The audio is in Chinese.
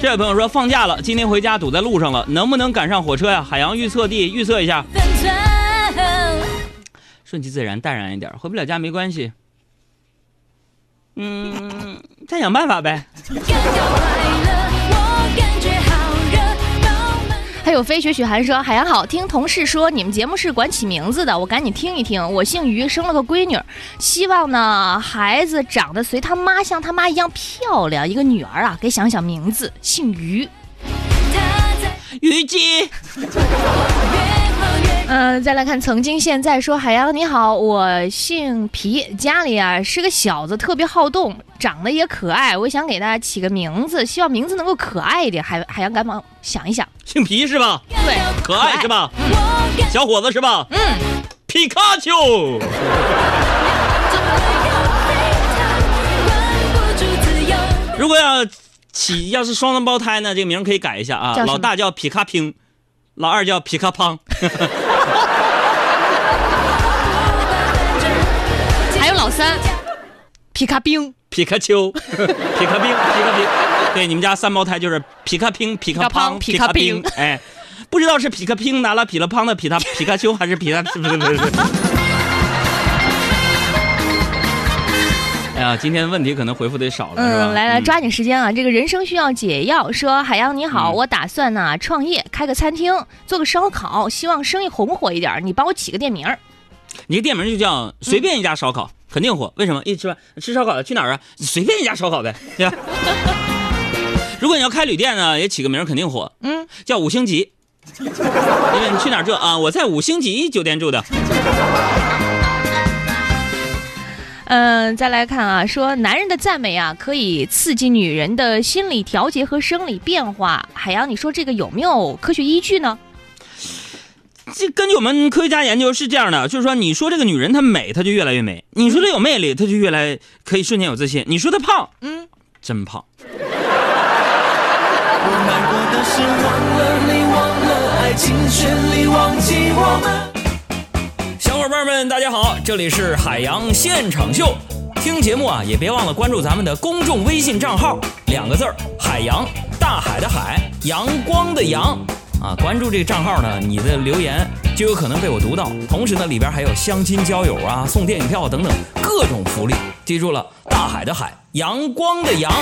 这位朋友说放假了，今天回家堵在路上了，能不能赶上火车呀？海洋预测地预测一下，顺其自然，淡然一点，回不了家没关系。嗯，再想办法呗。有飞雪雪寒说：“海洋好，听同事说你们节目是管起名字的，我赶紧听一听。我姓于，生了个闺女，希望呢孩子长得随他妈像他妈一样漂亮，一个女儿啊，给想想名字，姓于。虞姬。嗯，再来看曾经现在说海洋你好，我姓皮，家里啊是个小子，特别好动，长得也可爱，我想给他起个名字，希望名字能够可爱一点。海海洋赶忙想一想，姓皮是吧？对，可爱是吧？小伙子是吧？嗯，皮卡丘。如果要起要是双胞胎呢，这个名可以改一下啊，老大叫皮卡拼，老二叫皮卡胖。还有老三，皮卡兵、皮卡丘、皮卡兵、皮卡兵。对，你们家三胞胎就是皮卡兵、皮卡胖、皮卡兵。哎，不知道是皮卡兵拿了皮了胖的皮他皮卡丘，还是皮卡是不是不是？哎 呀，今天问题可能回复的少了，嗯？来来，抓紧时间啊！这个人生需要解药。说海洋你好，我打算呢创业，开个餐厅，做个烧烤，希望生意红火一点。你帮我起个店名儿。你个店名就叫随便一家烧烤，肯定火。为什么？一吃饭吃烧烤的去哪儿啊？随便一家烧烤呗，对吧？如果你要开旅店呢，也起个名肯定火。嗯，叫五星级，因为你去哪儿住啊？我在五星级酒店住的。嗯，再来看啊，说男人的赞美啊，可以刺激女人的心理调节和生理变化。海洋，你说这个有没有科学依据呢？这根据我们科学家研究是这样的，就是说，你说这个女人她美，她就越来越美；你说她有魅力，她就越来可以瞬间有自信；你说她胖，嗯，真胖。小伙伴们，大家好，这里是海洋现场秀。听节目啊，也别忘了关注咱们的公众微信账号，两个字儿：海洋，大海的海，阳光的阳。啊，关注这个账号呢，你的留言就有可能被我读到。同时呢，里边还有相亲交友啊、送电影票等等各种福利。记住了，大海的海，阳光的阳。